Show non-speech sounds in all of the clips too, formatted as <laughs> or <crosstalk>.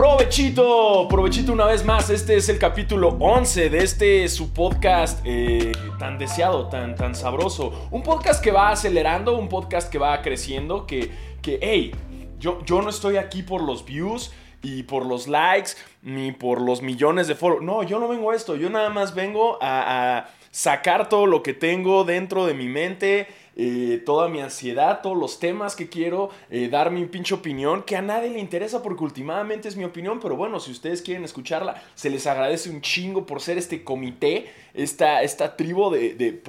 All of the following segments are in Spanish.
Provechito, provechito una vez más. Este es el capítulo 11 de este su podcast eh, tan deseado, tan, tan sabroso. Un podcast que va acelerando, un podcast que va creciendo, que, que hey, yo, yo no estoy aquí por los views y por los likes, ni por los millones de followers. No, yo no vengo a esto. Yo nada más vengo a, a sacar todo lo que tengo dentro de mi mente eh, toda mi ansiedad, todos los temas que quiero, eh, dar mi pinche opinión, que a nadie le interesa porque últimamente es mi opinión, pero bueno, si ustedes quieren escucharla, se les agradece un chingo por ser este comité, esta, esta tribu de, de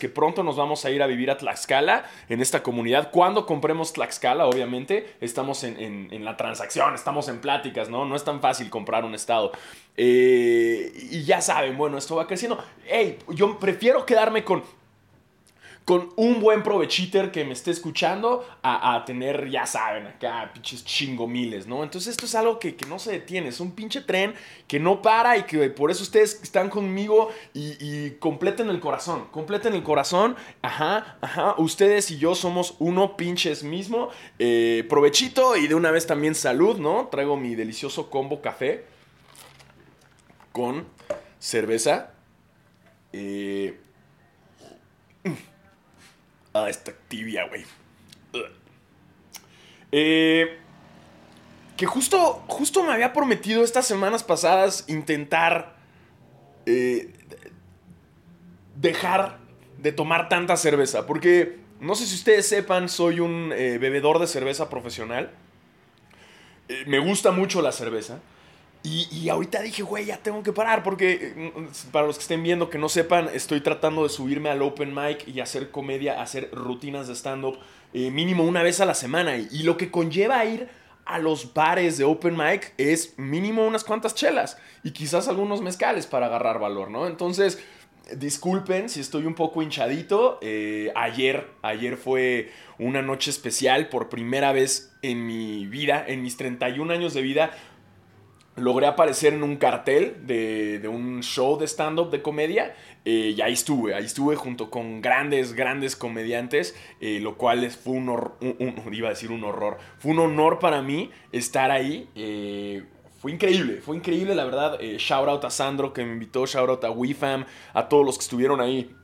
que pronto nos vamos a ir a vivir a Tlaxcala, en esta comunidad. Cuando compremos Tlaxcala, obviamente, estamos en, en, la transacción, estamos en pláticas, ¿no? No es tan fácil comprar un estado. Eh, y ya saben, bueno, esto va creciendo. Hey, yo prefiero quedarme con con un buen provechiter que me esté escuchando a, tener, ya saben, acá pinches chingomiles, ¿no? Entonces esto es algo que, no se detiene, es un pinche tren que no para y que por eso ustedes están conmigo y, completen el corazón, completen el corazón, ajá, ajá, ustedes y yo somos uno pinches mismo, eh, provechito y de una vez también salud, ¿no? Traigo mi delicioso combo café con cerveza. Eh, Ah, está tibia, güey. Eh, que justo, justo me había prometido estas semanas pasadas intentar eh, dejar de tomar tanta cerveza. Porque no sé si ustedes sepan, soy un eh, bebedor de cerveza profesional. me gusta mucho la cerveza. Y, ahorita dije, güey, ya tengo que parar porque mm, para los que estén viendo que no sepan, estoy tratando de subirme al open mic y hacer comedia, hacer rutinas de stand-up eh, mínimo una vez a la semana. Y, lo que conlleva ir a los bares de open mic es mínimo unas cuantas chelas y quizás algunos mezcales para agarrar valor, ¿no? Entonces, disculpen si estoy un poco hinchadito. Eh, ayer, ayer fue una noche especial por primera vez en mi vida, en mis 31 años de vida logré aparecer en un cartel de, un show de stand-up de comedia eh, y ahí estuve, ahí estuve junto con grandes, grandes comediantes, eh, lo cual fue un, horror, <laughs> iba a decir un horror, fue un honor para mí estar ahí. Eh, fue increíble, fue increíble, la verdad. shout out a Sandro que me invitó, shout out a WeFam, a todos los que estuvieron ahí.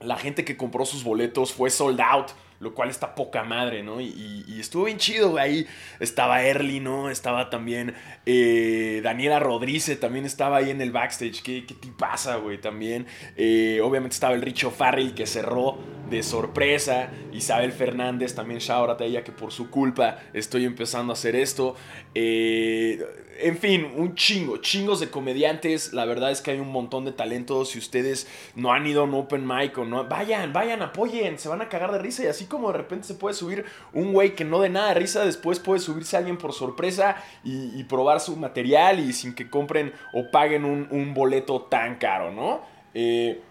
La gente que compró sus boletos fue sold out lo cual está poca madre, ¿no? Y, estuvo bien chido, Ahí estaba Early, ¿no? Estaba también eh, Daniela Rodríguez, también estaba ahí en el backstage. ¿Qué, te pasa, güey? También. Eh, obviamente estaba el Richo Farrell que cerró de sorpresa. Isabel Fernández, también shout a ella que por su culpa estoy empezando a hacer esto. Eh, en fin, un chingo, chingos de comediantes. La verdad es que hay un montón de talentos. Si ustedes no han ido a un open mic o no, vayan, vayan, apoyen. Se van a cagar de risa. Y así como de repente se puede subir un güey que no de nada de risa, después puede subirse alguien por sorpresa y, probar su material y sin que compren o paguen un, boleto tan caro, ¿no? Eh,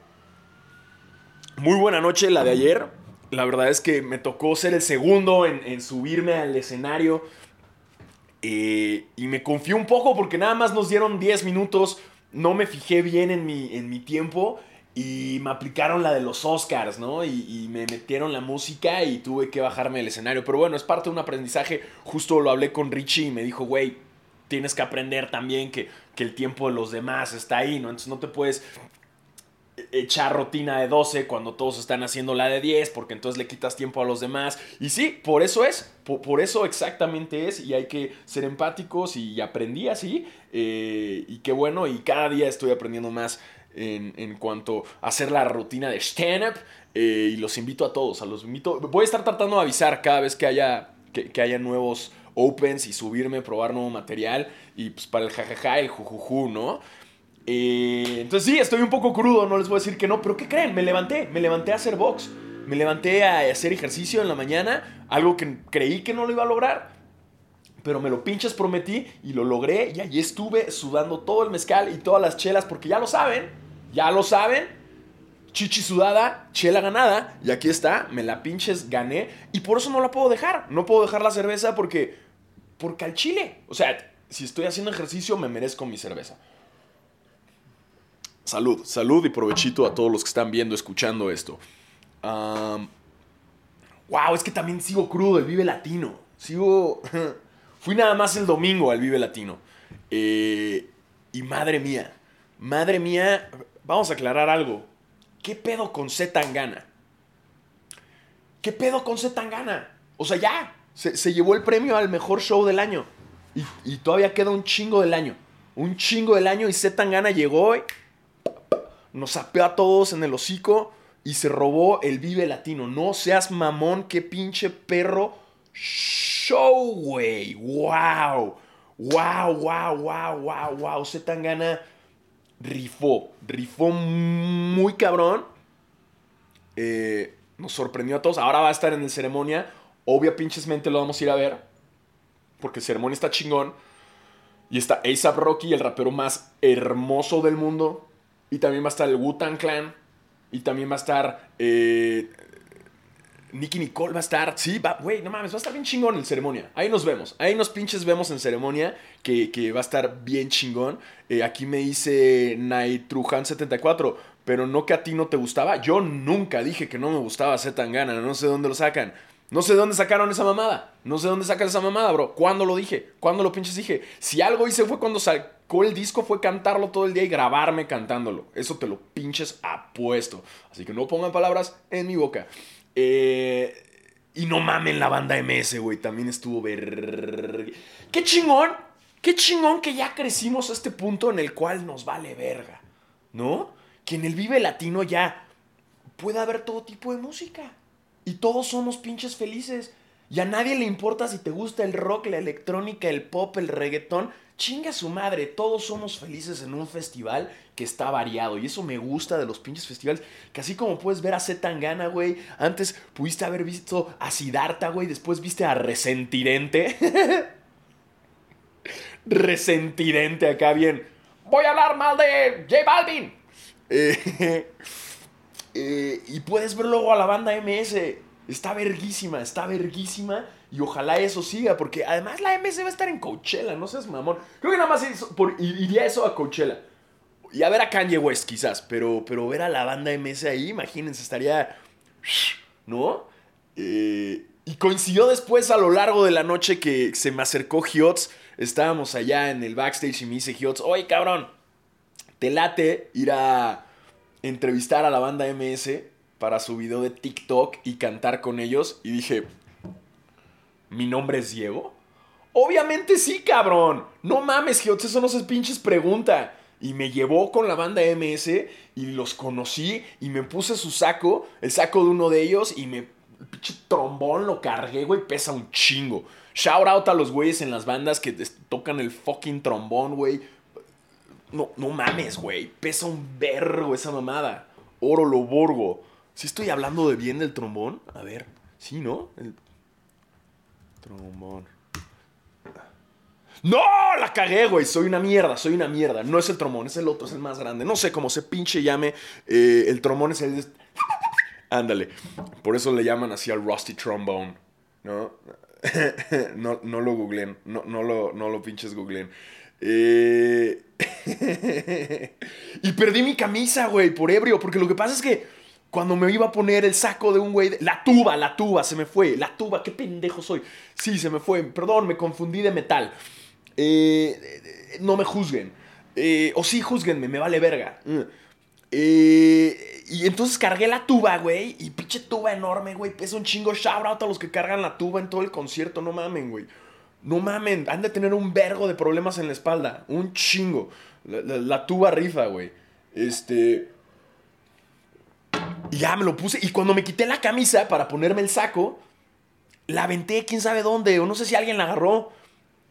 muy buena noche la de ayer. La verdad es que me tocó ser el segundo en subirme al escenario eh, y me confié un poco porque nada más nos dieron 10 minutos. No me fijé bien en mi, en mi tiempo. Y me aplicaron la de los Oscars, ¿no? Y, me metieron la música y tuve que bajarme del escenario. Pero bueno, es parte de un aprendizaje. Justo lo hablé con Richie y me dijo, güey, tienes que aprender también que, que, el tiempo de los demás está ahí, ¿no? Entonces no te puedes echar rutina de 12 cuando todos están haciendo la de 10, porque entonces le quitas tiempo a los demás. Y sí, por eso es, por, eso exactamente es, y hay que ser empáticos y aprendí así, eh, y qué bueno, y cada día estoy aprendiendo más en, cuanto a hacer la rutina de stand-up, eh, y los invito a todos, a los invito, voy a estar tratando de avisar cada vez que haya, que, haya nuevos opens y subirme, probar nuevo material, y pues para el jajaja, el jujuju, ¿no? Eh, entonces sí, estoy un poco crudo, no les voy a decir que no, pero ¿qué creen? Me levanté, me levanté a hacer box, me levanté a hacer ejercicio en la mañana, algo que creí que no lo iba a lograr, pero me lo pinches prometí y lo logré y allí estuve sudando todo el mezcal y todas las chelas, porque ya lo saben, ya lo saben, chichi sudada, chela ganada, y aquí está, me la pinches gané y por eso no la puedo dejar, no puedo dejar la cerveza porque, porque al chile, o sea, si estoy haciendo ejercicio me merezco mi cerveza. Salud, salud y provechito a todos los que están viendo, escuchando esto. wow, es que también sigo crudo el Vive Latino. Sigo <laughs> Fui nada más el domingo al Vive Latino. Eh, y madre mía, madre mía, vamos a aclarar algo. ¿Qué pedo con Z Tangana? ¿Qué pedo con Z Tangana? O sea, ya, se, llevó el premio al mejor show del año. Y, todavía queda un chingo del año. Un chingo del año y Z Tangana llegó y nos sapeó a todos en el hocico y se robó el Vive Latino. No seas mamón, qué pinche perro show, güey. Wow. Wow, wow, wow, wow, wow. Z Tangana rifó. Rifó muy cabrón. Eh, nos sorprendió a todos. Ahora va a estar en el ceremonia. Obvia pinchesmente lo vamos a ir a ver. Porque ceremonia está chingón. Y está ASAP Rocky, el rapero más hermoso del mundo. Y también va a estar el Wu-Tang Clan. Y también va a estar. Eh, Nicky Nicole va a esestar. Sí, va, güey, no mames, va a estar bien chingón en ceremonia. Ahí nos vemos. Ahí nos pinches vemos en ceremonia. Que, va a estar bien chingón. Eh, aquí me dice Naitrujan74. Pero no que a ti no te gustaba. Yo nunca dije que no me gustaba Z Tangana. No sé dónde lo sacan. No sé de dónde sacaron esa mamada. No sé dónde sacan esa mamada, bro. ¿Cuándo lo dije? ¿Cuándo lo pinches dije? Si algo hice fue cuando sal el disco fue cantarlo todo el día y grabarme cantándolo. Eso te lo pinches apuesto. Así que no pongan palabras en mi boca. Eh, y no mamen la banda MS, güey. También estuvo ver... ¡Qué chingón! ¡Qué chingón que ya crecimos a este punto en el cual nos vale verga! ¿No? Que en el Vive Latino ya puede haber todo tipo de música. Y todos somos pinches felices. Y a nadie le importa si te gusta el rock, la electrónica, el pop, el reggaetón. Chinga su madre, todos somos felices en un festival que está variado. Y eso me gusta de los pinches festivales. Que así como puedes ver a Zetangana, güey. Antes pudiste haber visto a Siddhartha, güey. Después viste a Resentirente. <laughs> Resentirente acá bien. Voy a hablar mal de J Balvin. Eh, <laughs> eh, y puedes ver luego a la banda MS. Está verguísima, está verguísima. Y ojalá eso siga, porque además la MS va a estar en Coachella, no seas mamón. Creo que nada más iría eso a Coachella. Y a ver a Kanye West quizás, pero, pero ver a la banda MS ahí, imagínense, estaría... ¿No? Eh, y coincidió después a lo largo de la noche que se me acercó Hiots. Estábamos allá en el backstage y me dice Hiots, oye cabrón, te late ir a entrevistar a la banda MS para su video de TikTok y cantar con ellos. Y dije, ¿Mi nombre es Diego? Obviamente sí, cabrón. No mames, Geots, eso no se pinches pregunta. Y me llevó con la banda MS y los conocí y me puse su saco, el saco de uno de ellos y me... El pinche trombón lo cargué, güey, pesa un chingo. Shout out a los güeyes en las bandas que tocan el fucking trombón, güey. No, no mames, güey. Pesa un vergo esa mamada. Oro lo borgo. ¿Sí estoy hablando de bien del trombón? A ver, sí, ¿no? El Trombón. ¡No! La cagué, güey. Soy una mierda, soy una mierda. No es el trombón, es el otro, es el más grande. No sé cómo se pinche llame. Eh, el trombón es el. <laughs> Ándale. Por eso le llaman así al Rusty Trombone. ¿No? <laughs> no, no lo googleen. No, no, lo, no lo pinches googleen. Eh... <laughs> y perdí mi camisa, güey, por ebrio. Porque lo que pasa es que cuando me iba a poner el saco de un güey. La tuba, la tuba, se me fue. La tuba, qué pendejo soy. Sí, se me fue. Perdón, me confundí de metal. Eh, no me juzguen. Eh, o sí, juzguenme, me vale verga. Mm. Eh, y entonces cargué la tuba, güey. Y pinche tuba enorme, güey. Pesa un chingo. Shout out a los que cargan la tuba en todo el concierto. No mamen, güey. No mamen. Han de tener un vergo de problemas en la espalda. Un chingo. la tuba rifa, güey. Este. Y ya me lo puse. Y cuando me quité la camisa para ponerme el saco, la aventé quién sabe dónde. O no sé si alguien la agarró.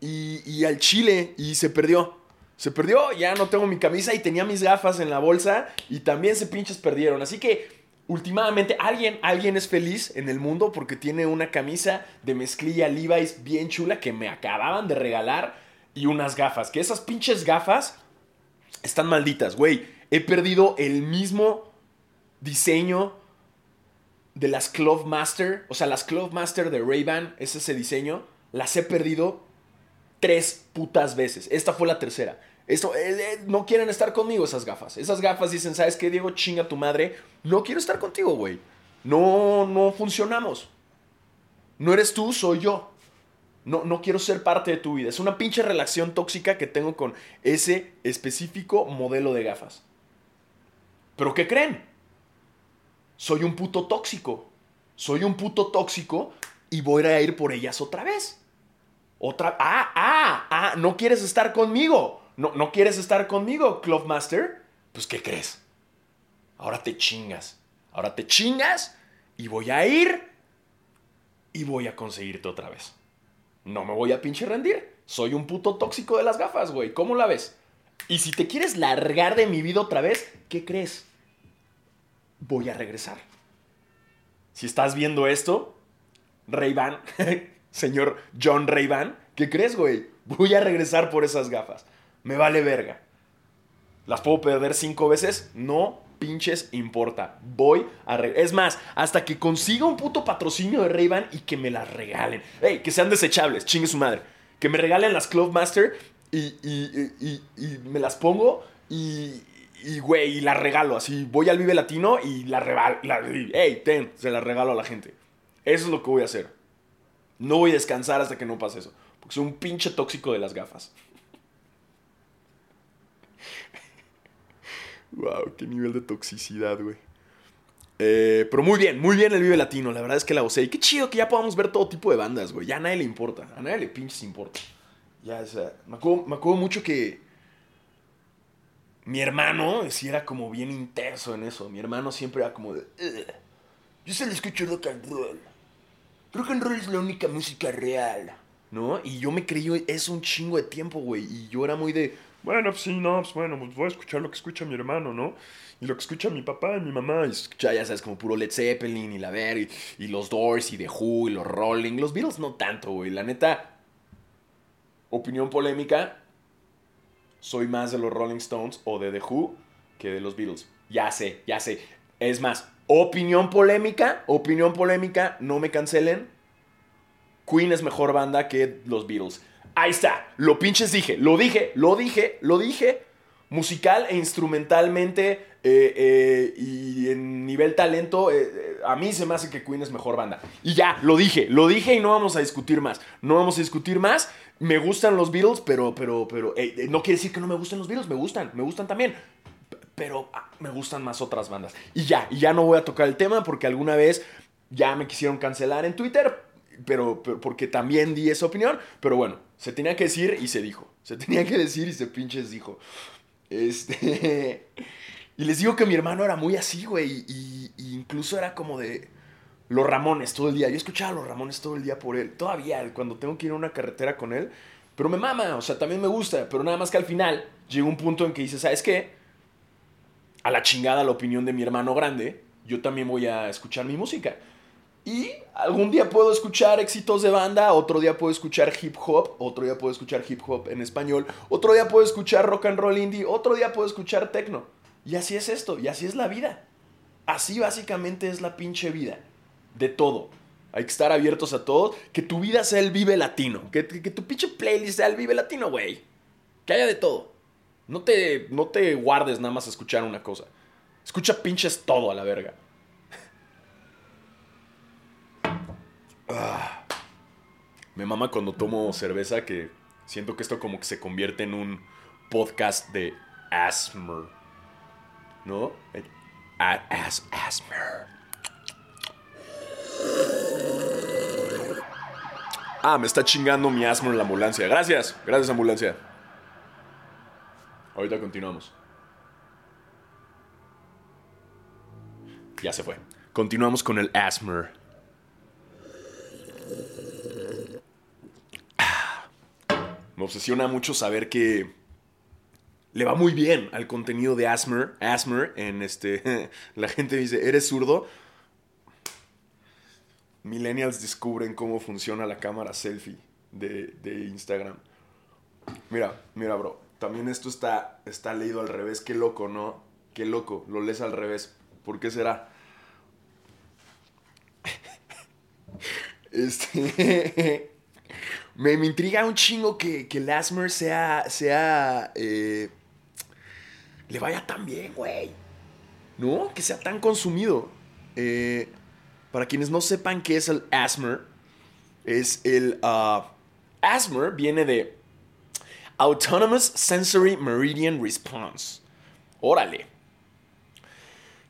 Y, al chile. Y se perdió. Se perdió. Ya no tengo mi camisa. Y tenía mis gafas en la bolsa. Y también se pinches perdieron. Así que. Últimamente, alguien, alguien es feliz en el mundo porque tiene una camisa de mezclilla Levi's bien chula que me acababan de regalar y unas gafas. Que esas pinches gafas están malditas, güey. He perdido el mismo diseño de las Club Master, o sea, las Club Master de Ray-Ban, es ese diseño, las he perdido tres putas veces. Esta fue la tercera. Esto, eh, eh, no quieren estar conmigo esas gafas. Esas gafas dicen, ¿sabes qué, Diego? Chinga tu madre. No quiero estar contigo, güey. No, no funcionamos. No eres tú, soy yo. No, no quiero ser parte de tu vida. Es una pinche relación tóxica que tengo con ese específico modelo de gafas. ¿Pero qué creen? Soy un puto tóxico. Soy un puto tóxico y voy a ir por ellas otra vez. Otra. Ah, ah, ah, no quieres estar conmigo. No, no quieres estar conmigo, Clubmaster. Pues, ¿qué crees? Ahora te chingas. Ahora te chingas y voy a ir y voy a conseguirte otra vez. No me voy a pinche rendir. Soy un puto tóxico de las gafas, güey. ¿Cómo la ves? Y si te quieres largar de mi vida otra vez, ¿qué crees? Voy a regresar. Si estás viendo esto, ray <laughs> señor John ray ¿qué crees, güey? Voy a regresar por esas gafas. Me vale verga. ¿Las puedo perder cinco veces? No pinches importa. Voy a... Es más, hasta que consiga un puto patrocinio de ray y que me las regalen. Ey, que sean desechables, chingue su madre. Que me regalen las Clubmaster y, y, y, me las pongo y, y, güey, y las regalo. Así, voy al Vive Latino y la regalo. Ey, ten, se las regalo a la gente. Eso es lo que voy a hacer. No voy a descansar hasta que no pase eso. Porque soy un pinche tóxico de las gafas. <laughs> Wow, qué nivel de toxicidad, güey. Eh, pero muy bien, muy bien el Vive Latino. La verdad es que la gocé. Y qué chido que ya podamos ver todo tipo de bandas, güey. Ya a nadie le importa. A nadie le pinches importa. Ya, o sea, me acuerdo, mucho que mi hermano sí era como bien intenso en eso. Mi hermano siempre era como de. Yo solo escucho rock and roll. Rock and roll es la única música real. ¿No? Y yo me creí eso un chingo de tiempo, güey. Y yo era muy de bueno, pues sí, no, pues bueno, pues voy a escuchar lo que escucha mi hermano, ¿no? Y lo que escucha mi papá y mi mamá. Y escucha, ya sabes, como puro Led Zeppelin y la ver, y, los Doors y The Who y los Rolling. Los Beatles no tanto, güey. La neta, opinión polémica, soy más de los Rolling Stones o de The Who que de los Beatles. Ya sé, ya sé. Es más, opinión polémica, opinión polémica, no me cancelen. Queen es mejor banda que los Beatles. Ahí está, lo pinches dije, lo dije, lo dije, lo dije. Musical e instrumentalmente eh, eh, y en nivel talento, eh, a mí se me hace que Queen es mejor banda. Y ya, lo dije, lo dije y no vamos a discutir más. No vamos a discutir más. Me gustan los Beatles, pero, pero, pero, no quiere decir que no me gusten los Beatles, me gustan, me gustan también. Pero ah, me gustan más otras bandas. Y ya, y ya no voy a tocar el tema porque alguna vez ya me quisieron cancelar en Twitter, pero, porque también di esa opinión. Pero bueno, se tenía que decir y se dijo. Se tenía que decir y se pinches dijo. Este. <laughs> Y les digo que mi hermano era muy así, güey. Y, incluso era como de. Los Ramones todo el día. Yo escuchaba a los Ramones todo el día por él. Todavía, cuando tengo que ir a una carretera con él. Pero me mama, o sea, también me gusta. Pero nada más que al final llega un punto en que dice, ¿sabes qué? A la chingada la opinión de mi hermano grande. Yo también voy a escuchar mi música. Y algún día puedo escuchar éxitos de banda, otro día puedo escuchar hip hop, otro día puedo escuchar hip hop en español, otro día puedo escuchar rock and roll indie, otro día puedo escuchar techno. Y así es esto, y así es la vida. Así básicamente es la pinche vida. De todo. Hay que estar abiertos a todo. Que tu vida sea el vive latino. Que, tu pinche playlist sea el vive latino, güey. Que haya de todo. No te, no te guardes nada más a escuchar una cosa. Escucha pinches todo a la verga. <laughs> Ah. me mama cuando tomo cerveza que siento que esto como que se convierte en un podcast de Asmer. ¿No? As Asmer. Ah, me está chingando mi asthma en la ambulancia. Gracias, gracias ambulancia. Ahorita continuamos. Ya se fue. Continuamos con el asthma. Me obsesiona mucho saber que le va muy bien al contenido de Asmer. Asmer, en este. <laughs> La gente dice, ¿eres zurdo? Millennials descubren cómo funciona la cámara selfie de, Instagram. Mira, mira, bro. También esto está, está leído al revés. Qué loco, ¿no? Qué loco. Lo lees al revés. ¿Por qué será? <laughs> Este. <laughs> Me, intriga un chingo que, que Lasmer sea. sea. Eh, le vaya tan bien, güey. ¿No? Que sea tan consumido. Eh, para quienes no sepan qué es el Asmer, es el. Uh, ASMR viene de Autonomous Sensory Meridian Response. Órale.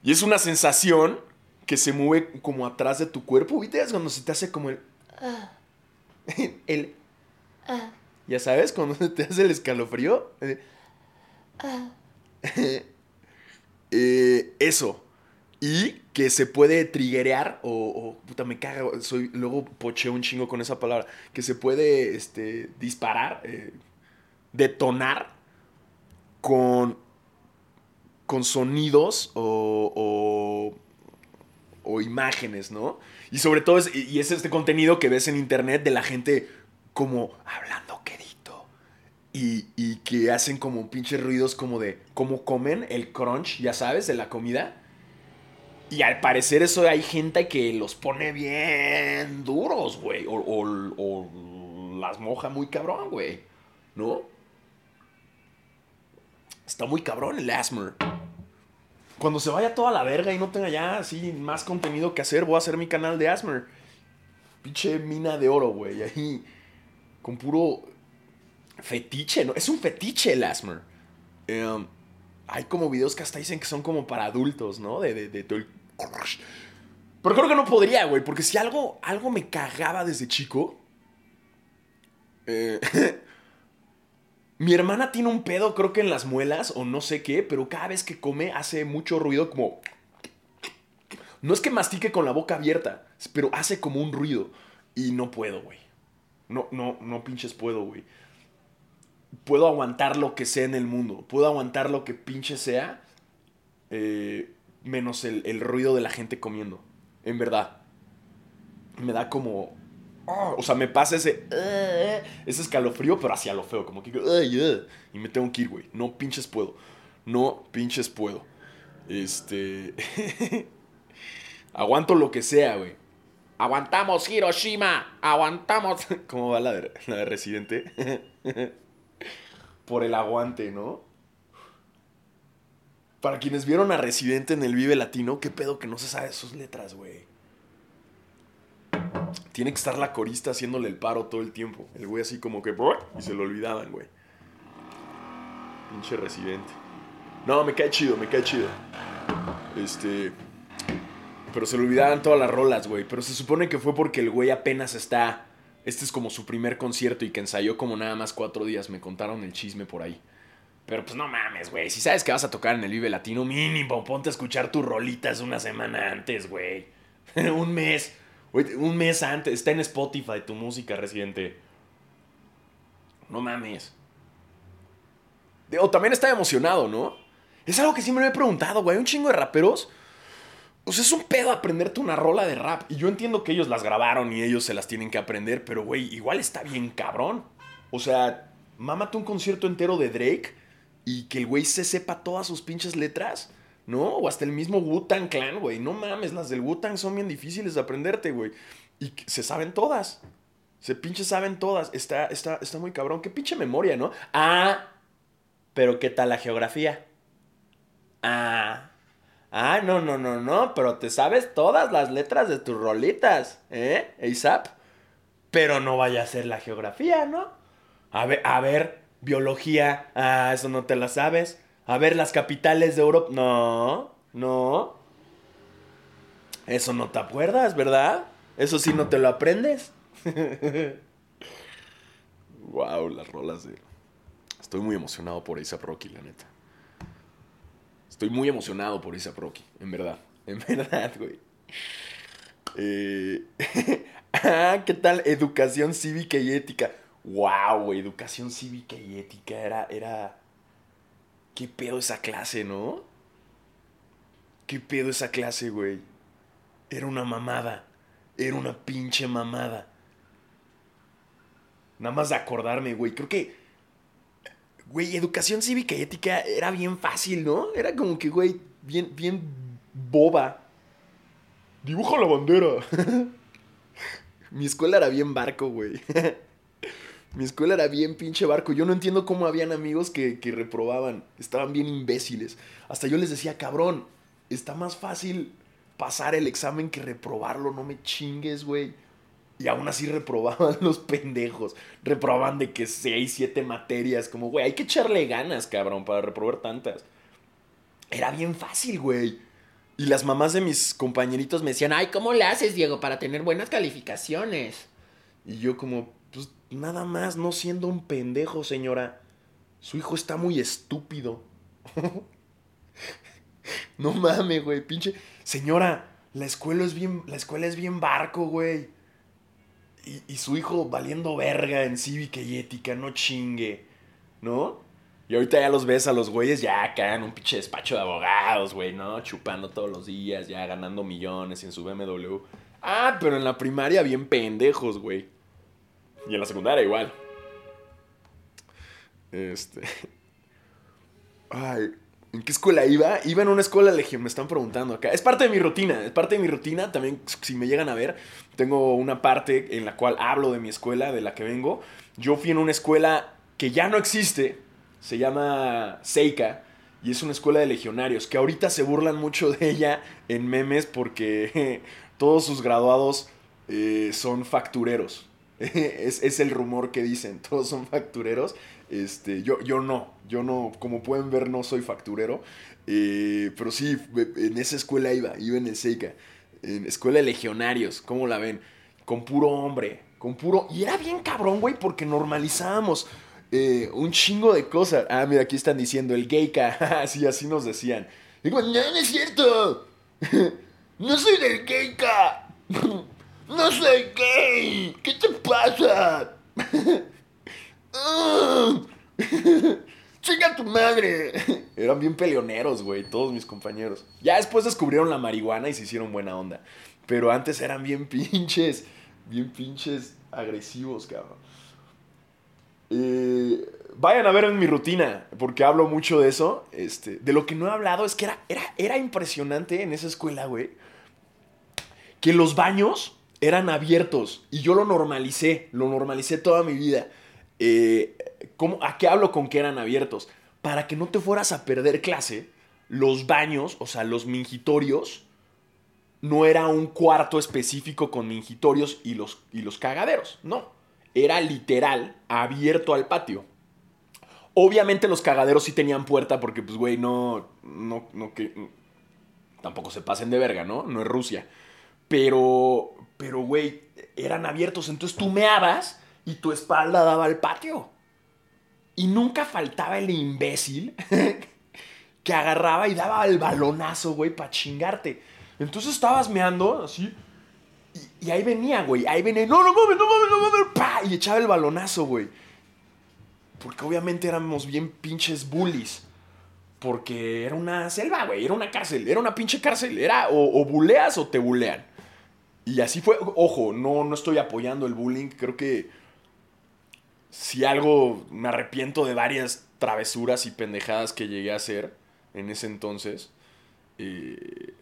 Y es una sensación que se mueve como atrás de tu cuerpo. ¿Viste? Es cuando se te hace como el. Ah, el ah, ya sabes, cuando se te hace el escalofrío. ah. <laughs> eh, eso. Y que se puede triguerear o, puta me caga, soy luego pocheo un chingo con esa palabra, que se puede este disparar, eh, detonar con con sonidos o, o imágenes, ¿no? Y sobre todo es, y es este contenido que ves en internet de la gente como hablando quedito. Y, y que hacen como pinches ruidos como de cómo comen el crunch, ya sabes, de la comida. Y al parecer eso hay gente que los pone bien duros, güey. O, o- las moja muy cabrón, güey. ¿No? Está muy cabrón el ASMR. Cuando se vaya toda la verga y no tenga ya así más contenido que hacer, voy a hacer mi canal de ASMR. Pinche mina de oro, güey. Ahí con puro fetiche, ¿no? Es un fetiche el ASMR. Em, hay como videos que hasta dicen que son como para adultos, ¿no? De, de, de. Pero creo que no podría, güey, porque si algo, algo me cagaba desde chico... eh, <laughs> mi hermana tiene un pedo, creo que en las muelas, o no sé qué, pero cada vez que come hace mucho ruido como... No es que mastique con la boca abierta, pero hace como un ruido. Y no puedo, güey. No, no, no pinches puedo, güey. Puedo aguantar lo que sea en el mundo. Puedo aguantar lo que pinche sea. eh, menos el, el ruido de la gente comiendo. En verdad. Me da como... ah, o sea, me pasa ese... eh, ese escalofrío, pero hacia lo feo. Como que... "Ay, eh", y me tengo que ir, güey. No pinches puedo. No pinches puedo. Este... <laughs> Aguanto lo que sea, güey. Aguantamos Hiroshima, aguantamos. <laughs> ¿Cómo va la de, la de Residente? <laughs> Por el aguante, ¿no? Para quienes vieron a Residente en el Vive Latino, qué pedo que no se sabe sus letras, güey. Tiene que estar la corista haciéndole el paro todo el tiempo. El güey así como que... Y se lo olvidaban, güey. Pinche Residente. No, me cae chido, me cae chido. Este... Pero se le olvidaban todas las rolas, güey. Pero se supone que fue porque el güey apenas está. Este es como su primer concierto y que ensayó como nada más cuatro días. Me contaron el chisme por ahí. Pero pues no mames, güey. Si sabes que vas a tocar en el Vive Latino, mínimo, ponte a escuchar tus rolitas una semana antes, güey. <laughs> un mes. Un mes antes. Está en Spotify tu música residente. No mames. O también está emocionado, ¿no? Es algo que siempre me he preguntado, güey. Un chingo de raperos. O sea, es un pedo aprenderte una rola de rap. Y yo entiendo que ellos las grabaron y ellos se las tienen que aprender, pero güey, igual está bien cabrón. O sea, mámate un concierto entero de Drake y que el güey se sepa todas sus pinches letras, ¿no? O hasta el mismo Wu-Tang Clan, güey. No mames, las del Wu-Tang son bien difíciles de aprenderte, güey. Y se saben todas. Se pinche saben todas. Está, está, está muy cabrón. Qué pinche memoria, ¿no? Ah, pero ¿qué tal la geografía? Ah. Ah, no, no, no, no, pero te sabes todas las letras de tus rolitas, ¿eh? ASAP. Pero no vaya a ser la geografía, ¿no? A ver, a ver, biología, ah, eso no te la sabes. A ver, las capitales de Europa, no, no. Eso no te acuerdas, ¿verdad? Eso sí no te lo aprendes. <laughs> wow, las rolas de... Estoy muy emocionado por ASAP Rocky, la neta. Estoy muy emocionado por esa Rocky, en verdad. En <laughs> verdad, güey. Eh, <laughs> ah, ¿qué tal? Educación cívica y ética. Wow, güey, educación cívica y ética era, era... ¿Qué pedo esa clase, no? ¿Qué pedo esa clase, güey? Era una mamada. Era una pinche mamada. Nada más de acordarme, güey. Creo que Güey, educación cívica y ética era bien fácil, ¿no? Era como que, güey, bien, bien boba. Dibuja la bandera. <laughs> Mi escuela era bien barco, güey. <laughs> Mi escuela era bien pinche barco. Yo no entiendo cómo habían amigos que, que reprobaban. Estaban bien imbéciles. Hasta yo les decía, cabrón, está más fácil pasar el examen que reprobarlo. No me chingues, güey. Y aún así <laughs> reprobaban los pendejos. Reprobaban de que 6, 7 materias. Como, güey, hay que echarle ganas, cabrón, para reprobar tantas. Era bien fácil, güey. Y las mamás de mis compañeritos me decían, ay, ¿cómo le haces, Diego, para tener buenas calificaciones? Y yo como, nada más, no siendo un pendejo, señora. Su hijo está muy estúpido. <laughs> no mames, güey, pinche. Señora, la escuela es bien, la escuela es bien barco, güey. Y, y su hijo valiendo verga en cívica y ética, no chingue, ¿no? Y ahorita ya los ves a los güeyes ya acá en un pinche despacho de abogados, güey, ¿no? Chupando todos los días, ya ganando millones en su BMW. Ah, pero en la primaria bien pendejos, güey. Y en la secundaria igual. Este. <laughs> Ay, ¿en qué escuela iba? Iba en una escuela legión, me están preguntando acá. Es parte de mi rutina, es parte de mi rutina. También, si me llegan a ver, tengo una parte en la cual hablo de mi escuela, de la que vengo. Yo fui en una escuela que ya no existe, se llama Seika y es una escuela de legionarios que ahorita se burlan mucho de ella en memes porque <laughs> todos sus graduados eh, son factureros. <laughs> es, es, el rumor que dicen, <laughs> todos son factureros. Este, yo, yo no, yo no, como pueden ver, no soy facturero. Eh, pero sí, en esa escuela iba, iba en el Seika. En escuela de legionarios, ¿cómo la ven? Con puro hombre, con puro... Y era bien cabrón, güey, porque normalizábamos eh, un chingo de cosas. Ah, mira, aquí están diciendo el gayka. <laughs> sí, así nos decían. Digo, no, no es cierto. no soy del gayka. No soy gay. ¿Qué te pasa? <laughs> ¡Chinga tu madre! Eran bien peleoneros, güey, todos mis compañeros. Ya después descubrieron la marihuana y se hicieron buena onda. Pero antes eran bien pinches, bien pinches agresivos, cabrón. Eh, vayan a ver en mi rutina, porque hablo mucho de eso. Este, de lo que no he hablado es que era, era, era impresionante en esa escuela, güey. Que los baños eran abiertos y yo lo normalicé, lo normalicé toda mi vida. Eh, ¿cómo, ¿A qué hablo con que eran abiertos? Para que no te fueras a perder clase, los baños, o sea, los mingitorios, no era un cuarto específico con mingitorios y los, y los cagaderos, no era literal abierto al patio. Obviamente los cagaderos sí tenían puerta porque, pues, güey, no, no, no, que... Tampoco se pasen de verga, ¿no? No es Rusia. Pero, pero, güey, eran abiertos. Entonces tú meabas y tu espalda daba al patio. Y nunca faltaba el imbécil <laughs> que agarraba y daba el balonazo, güey, para chingarte. Entonces estabas meando así y, ahí venía, güey. Ahí venía. No, no mames, no mames, no mames. ¡Pah! Y echaba el balonazo, güey. Porque obviamente éramos bien pinches bullies. Porque era una selva, güey. Era una cárcel. Era una pinche cárcel. Era o, o buleas o te bulean. Y así fue. Ojo, no, no estoy apoyando el bullying. Creo que si algo me arrepiento de varias travesuras y pendejadas que llegué a hacer en ese entonces. Eh,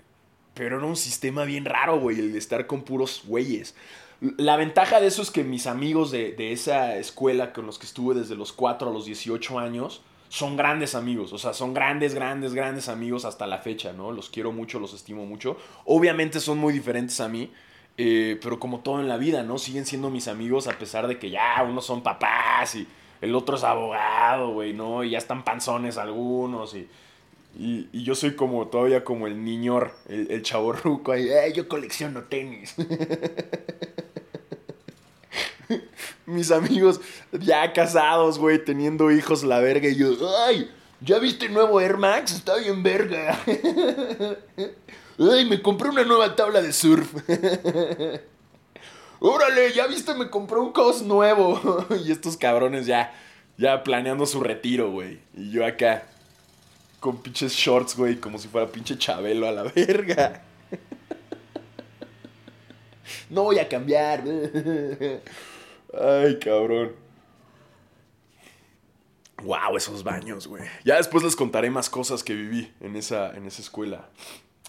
pero era un sistema bien raro, güey, el de estar con puros güeyes. La ventaja de eso es que mis amigos de, esa escuela con los que estuve desde los 4 a los 18 años son grandes amigos. O sea, son grandes, grandes, grandes amigos hasta la fecha, ¿no? Los quiero mucho, los estimo mucho. Obviamente son muy diferentes a mí. Eh, pero como todo en la vida, ¿no? Siguen siendo mis amigos a pesar de que ya unos son papás y el otro es abogado, güey, ¿no? Y ya están panzones algunos y y, yo soy como todavía como el niñor, el, el chavo ruco ahí, yo colecciono tenis. <laughs> Mis amigos ya casados, güey, teniendo hijos, la verga, y yo, ay, ¿ya viste el nuevo Air Max? Está bien verga. <laughs> ay, me compré una nueva tabla de surf. <laughs> Órale, ya viste, me compré un cos nuevo. <laughs> y estos cabrones ya, ya planeando su retiro, güey. Y yo acá, con pinches shorts, güey, como si fuera pinche Chabelo a la verga. <laughs> No voy a cambiar. Ay, cabrón. Wow, esos baños, güey. Ya después les contaré más cosas que viví en esa, en esa escuela.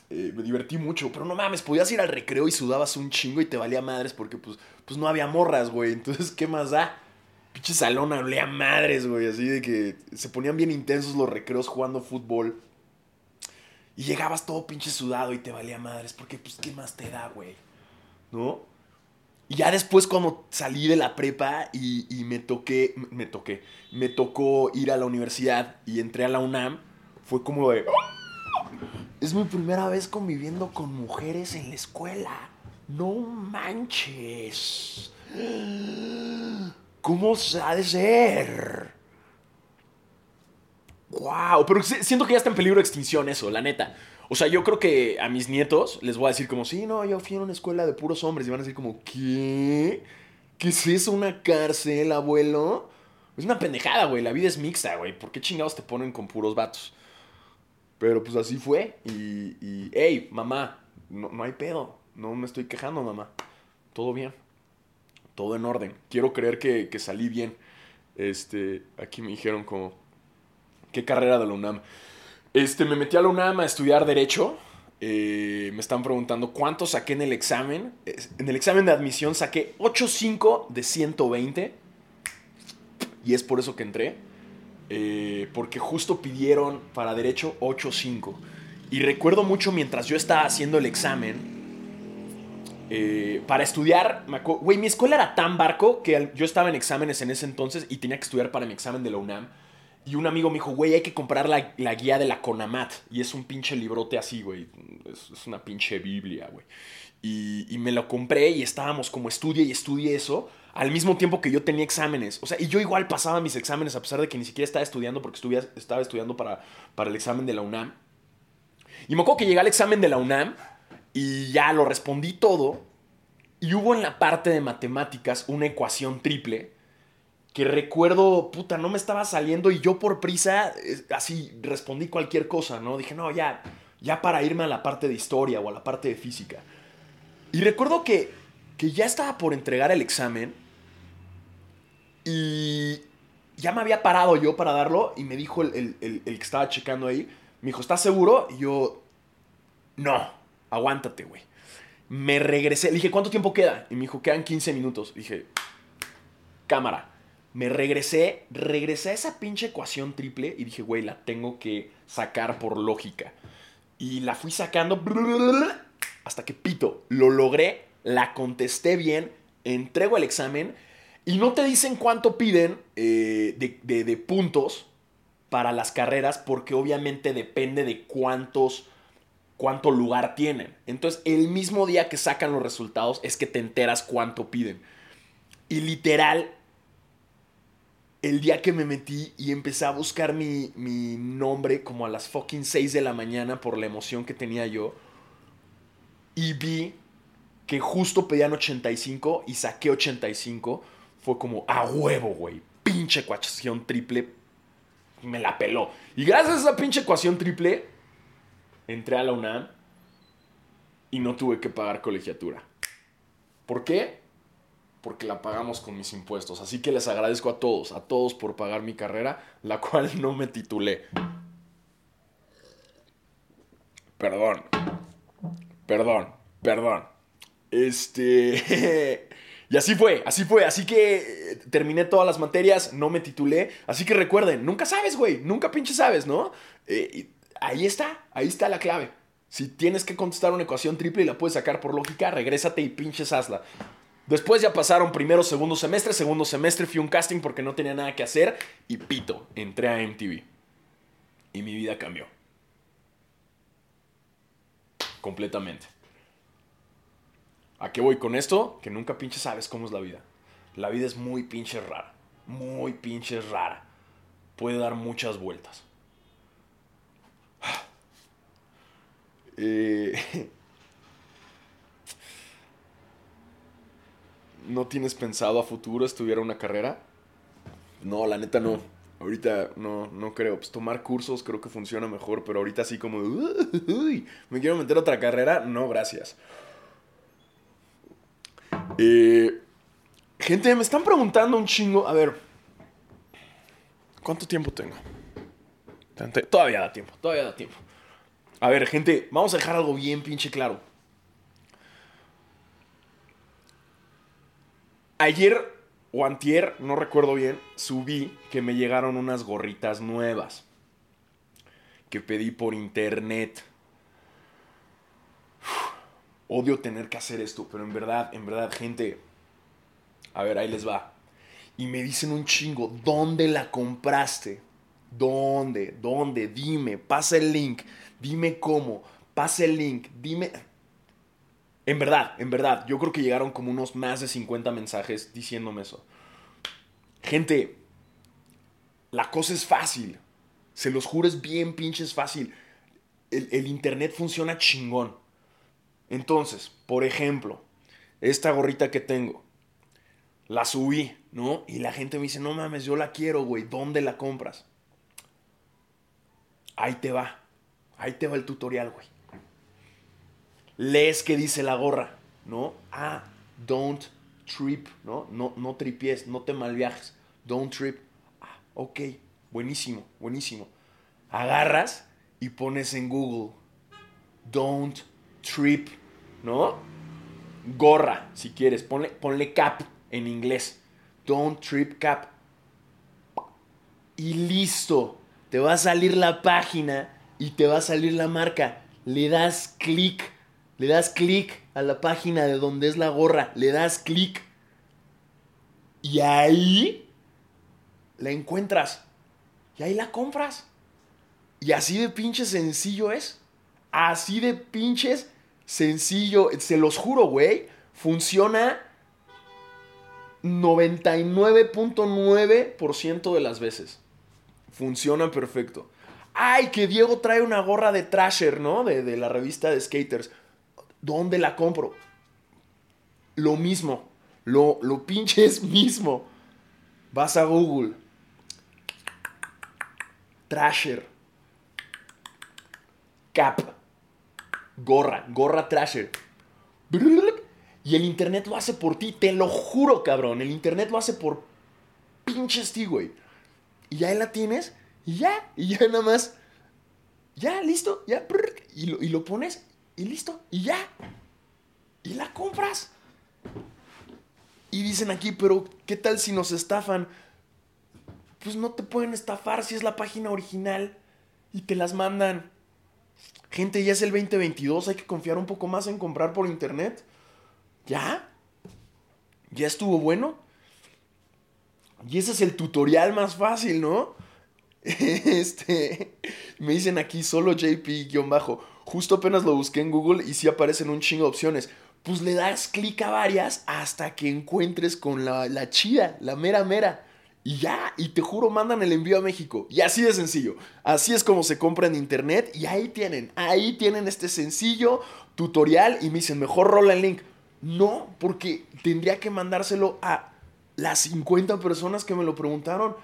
Eh, me divertí mucho, pero no mames, podías ir al recreo y sudabas un chingo y te valía madres porque pues, pues no había morras, güey. Entonces, ¿qué más da? pinche salón hablé a madres, güey, así de que se ponían bien intensos los recreos jugando fútbol. Y llegabas todo pinche sudado y te valía madres, porque pues qué más te da, güey. ¿No? Y ya después cuando salí de la prepa y, y me toqué, me toqué, me tocó ir a la universidad y entré a la UNAM, fue como de... Es mi primera vez conviviendo con mujeres en la escuela. No manches. ¿Cómo se ha de ser? Wow, pero si- siento que ya está en peligro de extinción eso, la neta. O sea, yo creo que a mis nietos les voy a decir como, sí, no, yo fui a una escuela de puros hombres. Y van a decir como, ¿qué? ¿Qué es eso? ¿Una cárcel, abuelo? Es una pendejada, güey. La vida es mixta, güey. ¿Por qué chingados te ponen con puros vatos? Pero pues así fue. Y, hey, mamá, no, no hay pedo. No me estoy quejando, mamá. Todo bien. Todo en orden. Quiero creer que, que salí bien. Este, aquí me dijeron como, ¿qué carrera de la UNAM? Este, me metí a la UNAM a estudiar Derecho. Eh, me están preguntando cuánto saqué en el examen. En el examen de admisión saqué 8.5 de 120. Y es por eso que entré. Eh, porque justo pidieron para Derecho 8.5. Y recuerdo mucho mientras yo estaba haciendo el examen. eh, para estudiar, güey, mi escuela era tan barco que yo estaba en exámenes en ese entonces y tenía que estudiar para mi examen de la UNAM. Y un amigo me dijo, güey, hay que comprar la, la guía de la CONAMAT. Y es un pinche librote así, güey. Es, una pinche Biblia, güey. Y, me lo compré y estábamos como estudie y estudie eso. Al mismo tiempo que yo tenía exámenes. O sea, y yo igual pasaba mis exámenes a pesar de que ni siquiera estaba estudiando porque estaba estudiando para, para el examen de la UNAM. Y me acuerdo que llegué al examen de la UNAM y ya lo respondí todo. Y hubo en la parte de matemáticas una ecuación triple que recuerdo, puta, no me estaba saliendo y yo por prisa, así respondí cualquier cosa, ¿no? Dije, no, ya, ya para irme a la parte de historia o a la parte de física. Y recuerdo que, que ya estaba por entregar el examen y ya me había parado yo para darlo y me dijo el, el- el- que estaba checando ahí, me dijo, ¿estás seguro? Y yo, no, aguántate, güey. Me regresé, le dije, ¿cuánto tiempo queda? Y me dijo, quedan 15 minutos. Dije, cámara. Me regresé, regresé a esa pinche ecuación triple y dije, güey, la tengo que sacar por lógica. Y la fui sacando hasta que pito. Lo logré, la contesté bien, entrego el examen y no te dicen cuánto piden eh, de, de- puntos para las carreras porque obviamente depende de cuántos cuánto lugar tienen. Entonces, el mismo día que sacan los resultados es que te enteras cuánto piden. Y literal, el día que me metí y empecé a buscar mi, mi nombre como a las fucking 6 de la mañana por la emoción que tenía yo, y vi que justo pedían 85 y saqué 85, fue como a huevo, güey. Pinche ecuación triple. Me la peló. Y gracias a esa pinche ecuación triple, entré a la UNAM y no tuve que pagar colegiatura. ¿Por qué? Porque la pagamos con mis impuestos. Así que les agradezco a todos, a todos por pagar mi carrera, la cual <laughs> no me titulé. Perdón. Perdón, perdón. Este... <laughs> Y así fue, así fue. Así que eh, terminé todas las materias, no me titulé. Así que recuerden, nunca sabes, güey. Nunca pinche sabes, ¿no? Eh, ahí está, ahí está la clave. Si tienes que contestar una ecuación triple y la puedes sacar por lógica, regrésate y pinches hazla. Después ya pasaron primero, segundo semestre. Segundo semestre fui un casting porque no tenía nada que hacer. Y pito, entré a MTV. Y mi vida cambió. Completamente. ¿A qué voy con esto? Que nunca pinche sabes cómo es la vida. La vida es muy pinche rara. Muy pinche rara. Puede dar muchas vueltas. <sighs> Eh, <laughs> ¿No tienes pensado a futuro estudiar una carrera? No, la neta no. Ahorita no, no creo. Pues tomar cursos creo que funciona mejor, pero ahorita así como, "Uy, me quiero meter a otra carrera, no, gracias. Eh, gente, me están preguntando un chingo. A ver, ¿cuánto tiempo tengo? Todavía da tiempo, todavía da tiempo. A ver, gente, vamos a dejar algo bien pinche claro. Ayer o antier, no recuerdo bien, subí que me llegaron unas gorritas nuevas que pedí por internet. Odio tener que hacer esto, pero en verdad, en verdad, gente, A ver, ahí les va. Y me dicen un chingo, ¿dónde la compraste? ¿Dónde? ¿Dónde? Dime, pasa el link. Dime cómo. Pasa el link. Dime. En verdad, en verdad, yo creo que llegaron como unos más de 50 mensajes diciéndome eso. Gente, la cosa es fácil. Se los juro, es bien pinches fácil. El internet funciona chingón. Entonces, por ejemplo, esta gorrita que tengo, la subí, ¿no? Y la gente me dice, no mames, yo la quiero, güey, ¿dónde la compras? Ahí te va, ahí te va el tutorial, güey. Lees qué dice la gorra, ¿no? Ah, don't trip, ¿no? No, no tripies, no te malviajes, don't trip. Ah, ok, buenísimo, buenísimo. Agarras y pones en Google, don't trip, ¿no? Gorra, si quieres, ponle, cap en inglés. Don't trip cap. Y listo. Te va a salir la página y te va a salir la marca. Le das clic. Le das clic a la página de donde es la gorra. Le das clic. Y ahí la encuentras. Y ahí la compras. Y así de pinche sencillo es. Así de pinches sencillo. Se los juro, güey. Funciona 99.9% de las veces. Funciona perfecto. Ay, que Diego trae una gorra de Trasher, ¿no? De, de, la revista de skaters. ¿Dónde la compro? Lo mismo. Lo, lo pinches mismo. Vas a Google. Trasher. Cap. Gorra. Gorra Trasher. Y el internet lo hace por ti, te lo juro, cabrón. El internet lo hace por pinches ti. Y ya la tienes, y ya, y ya nada más. Ya, listo, ya. Y lo, y lo pones, y listo, y ya. Y la compras. Y dicen aquí, pero ¿qué tal si nos estafan? Pues no te pueden estafar si es la página original y te las mandan. Gente, ya es el 2022, hay que confiar un poco más en comprar por internet. ¿Ya? ¿Ya estuvo bueno? Y ese es el tutorial más fácil, ¿no? <laughs> Este. Me dicen aquí solo JP-bajo. Justo apenas lo busqué en Google y sí aparecen un chingo de opciones. Pues le das clic a varias hasta que encuentres con la, la chida, la mera mera. Y ya, y te juro, mandan el envío a México. Y así de sencillo. Así es como se compra en internet. Y ahí tienen, ahí tienen este sencillo tutorial. Y me dicen, mejor rola el link. No, porque tendría que mandárselo a las 50 personas que me lo preguntaron.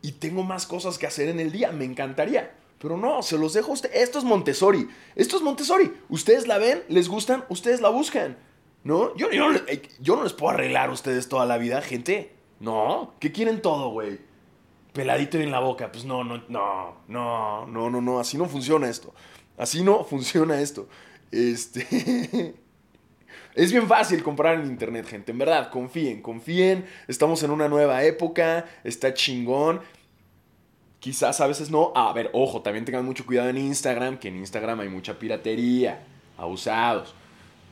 Y tengo más cosas que hacer en el día. Me encantaría. Pero no, se los dejo a usted. Esto es Montessori. Esto es Montessori. Ustedes la ven, les gustan, ustedes la buscan. ¿No? Yo, yo, yo no les puedo arreglar a ustedes toda la vida, gente. No. ¿Qué quieren todo, güey? Peladito en la boca. Pues no, no, no, no, no, no, no. Así no funciona esto. Así no <laughs> funciona esto. Este. <laughs> Es bien fácil comprar en internet, gente. En verdad, confíen, confíen. Estamos en una nueva época. Está chingón. Quizás a veces no. a ver, ojo, también tengan mucho cuidado en Instagram, que en Instagram hay mucha piratería, abusados.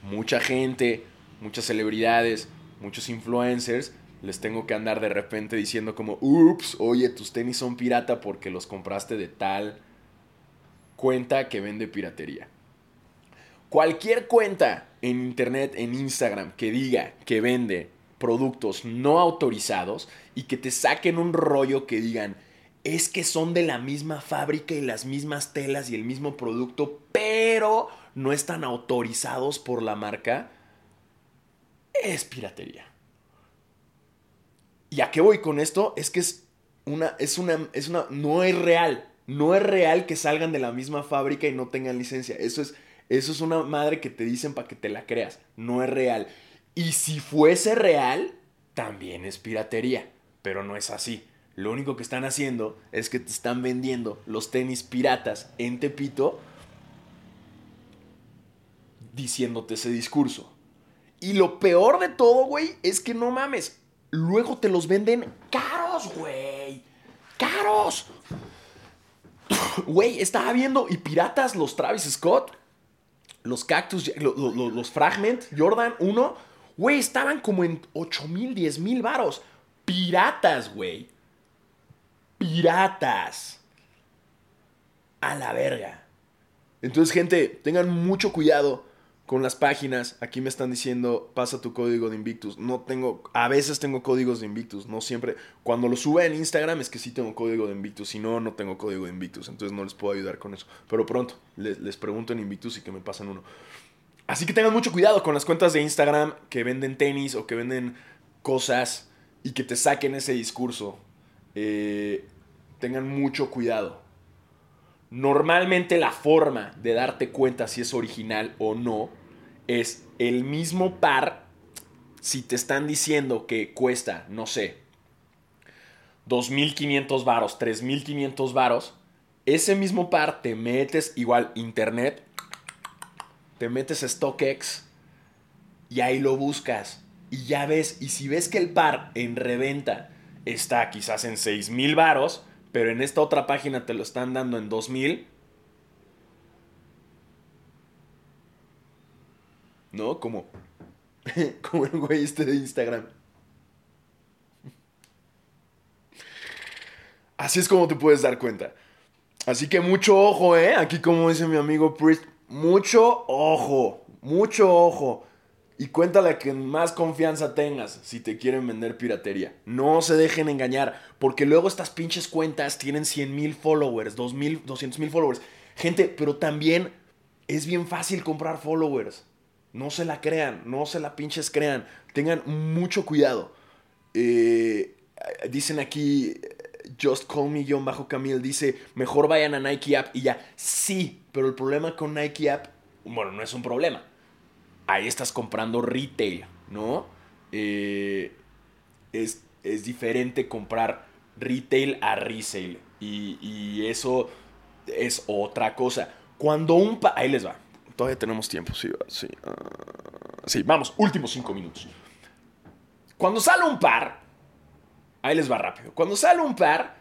Mucha gente, muchas celebridades, muchos influencers. Les tengo que andar de repente diciendo como, ups, oye, tus tenis son pirata porque los compraste de tal cuenta que vende piratería. Cualquier cuenta en internet, en Instagram, que diga que vende productos no autorizados y que te saquen un rollo que digan, es que son de la misma fábrica y las mismas telas y el mismo producto, pero no están autorizados por la marca, es piratería. ¿Y a qué voy con esto? Es que es una, es una, es una, no es real. No es real que salgan de la misma fábrica y no tengan licencia. Eso es eso es una madre que te dicen para que te la creas. No es real. Y si fuese real, también es piratería. Pero no es así. Lo único que están haciendo es que te están vendiendo los tenis piratas en Tepito diciéndote ese discurso. Y lo peor de todo, güey, es que no mames. Luego te los venden caros, güey. Caros. Güey, estaba viendo y piratas los Travis Scott los Cactus, los, Fragment, Jordan 1, Güey, estaban como en 8 mil, 10 mil varos. Piratas, güey. Piratas. A la verga. Entonces, gente, tengan mucho cuidado con las páginas. Aquí me están diciendo, pasa tu código de Invictus. No tengo, a veces tengo códigos de Invictus, no siempre. Cuando lo sube en Instagram es que sí tengo código de Invictus, si no, no tengo código de Invictus. Entonces no les puedo ayudar con eso. Pero pronto, les, les pregunto en Invictus y que me pasan uno. Así que tengan mucho cuidado con las cuentas de Instagram que venden tenis o que venden cosas y que te saquen ese discurso. Eh, tengan mucho cuidado. Normalmente la forma de darte cuenta si es original o no es el mismo par. Si te están diciendo que cuesta, no sé, 2.500 varos, 3.500 varos, ese mismo par te metes igual internet, te metes StockX y ahí lo buscas y ya ves, y si ves que el par en reventa está quizás en 6.000 varos, pero en esta otra página te lo están dando en 2.000, ¿no? Como, <laughs> como el güey este de Instagram. Así es como te puedes dar cuenta. Así que mucho ojo, ¿eh? Aquí como dice mi amigo Priest, mucho ojo, mucho ojo. Y cuéntale que más confianza tengas si te quieren vender piratería. No se dejen engañar, porque luego estas pinches cuentas tienen 100 mil followers, 200 mil followers. Gente, pero también es bien fácil comprar followers. No se la crean, no se la pinches crean. Tengan mucho cuidado. Eh, dicen aquí, Just Call Me, John Bajo Camille, dice, mejor vayan a Nike App y ya. Sí, pero el problema con Nike App, bueno, no es un problema. Ahí estás comprando retail, ¿no? Eh, es, es, diferente comprar retail a resale. Y, y eso es otra cosa. Cuando un... Pa Ahí les va. Todavía tenemos tiempo, sí. Uh, sí, vamos, últimos cinco minutos. Cuando sale un par, ahí les va rápido. Cuando sale un par,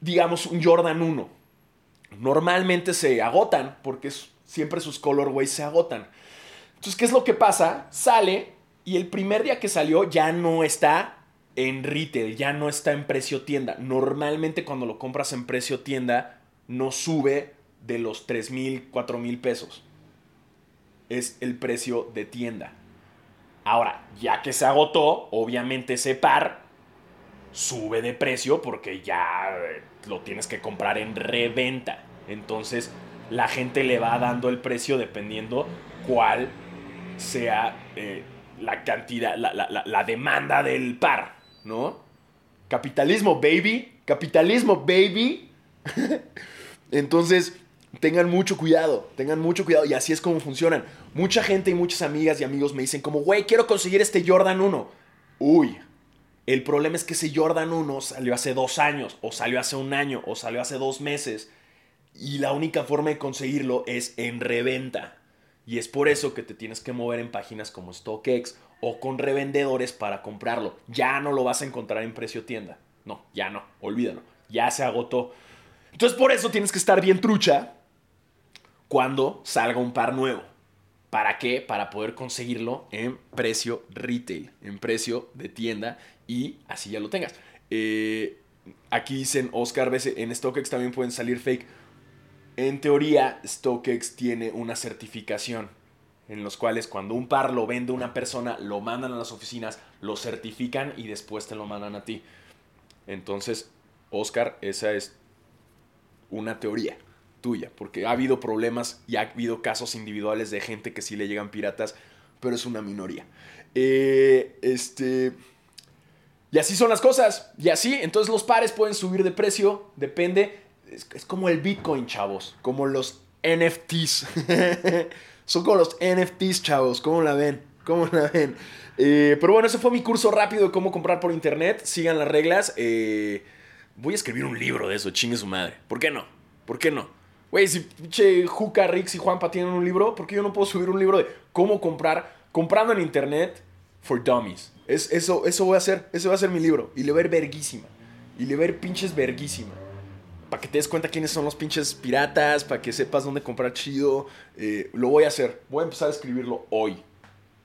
digamos un Jordan 1, normalmente se agotan porque siempre sus colorways se agotan. Entonces, ¿qué es lo que pasa? Sale y el primer día que salió ya no está en retail, ya no está en precio tienda. Normalmente cuando lo compras en precio tienda, no sube de los 3 mil, 4 mil pesos. Es el precio de tienda. Ahora, ya que se agotó, obviamente ese par sube de precio porque ya lo tienes que comprar en reventa. Entonces, la gente le va dando el precio dependiendo cuál sea eh, la cantidad, la, la, la, demanda del par, ¿no? Capitalismo, baby. Capitalismo, baby. <laughs> Entonces, tengan mucho cuidado, tengan mucho cuidado. Y así es como funcionan. Mucha gente y muchas amigas y amigos me dicen como, güey, quiero conseguir este Jordan 1. Uy, el problema es que ese Jordan 1 salió hace dos años, o salió hace un año, o salió hace dos meses. Y la única forma de conseguirlo es en reventa. Y es por eso que te tienes que mover en páginas como StockX o con revendedores para comprarlo. Ya no lo vas a encontrar en precio tienda. No, ya no, olvídalo. Ya se agotó. Entonces por eso tienes que estar bien trucha cuando salga un par nuevo. ¿Para qué? Para poder conseguirlo en precio retail, en precio de tienda y así ya lo tengas. Eh, aquí dicen Oscar, en StockX también pueden salir fake. En teoría, StockX tiene una certificación en los cuales cuando un par lo vende una persona, lo mandan a las oficinas, lo certifican y después te lo mandan a ti. Entonces, Oscar, esa es una teoría tuya, porque ha habido problemas y ha habido casos individuales de gente que sí le llegan piratas, pero es una minoría. Eh, este... Y así son las cosas. Y así, entonces los pares pueden subir de precio, depende. Es, como el Bitcoin, chavos, como los NFTs. <laughs> son como los NFTs, chavos. ¿Cómo la ven? ¿Cómo la ven? Eh, pero bueno, ese fue mi curso rápido de cómo comprar por internet. Sigan las reglas. Eh, voy a escribir un libro de eso, chingue su madre. ¿Por qué no? ¿Por qué no? Güey, si pinche Juca, Rix y Juanpa tienen un libro, ¿por qué yo no puedo subir un libro de cómo comprar, comprando en internet for dummies? Es, eso, eso voy a hacer, ese va a ser mi libro. Y le ver verguísima. Y le ver pinches verguísima. Para que te des cuenta quiénes son los pinches piratas, para que sepas dónde comprar chido. Eh, lo voy a hacer. Voy a empezar a escribirlo hoy.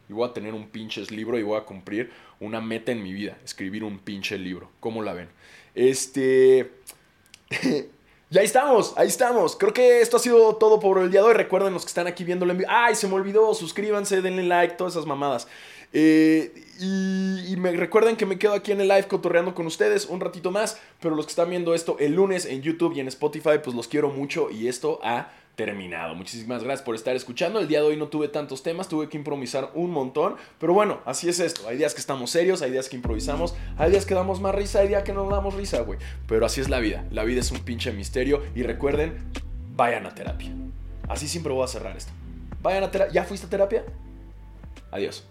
Y voy a tener un pinches libro y voy a cumplir una meta en mi vida, escribir un pinche libro. ¿Cómo la ven? Este... <laughs> Y ahí estamos, ahí estamos. Creo que esto ha sido todo por el día de hoy. Recuerden los que están aquí viéndolo en vivo. ¡Ay, se me olvidó! Suscríbanse, denle like, todas esas mamadas. Eh, y, y me recuerden que me quedo aquí en el live cotorreando con ustedes un ratito más. Pero los que están viendo esto el lunes en YouTube y en Spotify, pues los quiero mucho. Y esto ha terminado. Muchísimas gracias por estar escuchando. El día de hoy no tuve tantos temas, tuve que improvisar un montón. Pero bueno, así es esto. Hay días que estamos serios, hay días que improvisamos, hay días que damos más risa, hay días que no damos risa, güey. Pero así es la vida. La vida es un pinche misterio. Y recuerden, vayan a terapia. Así siempre voy a cerrar esto. Vayan a terapia. ¿Ya fuiste a terapia? Adiós.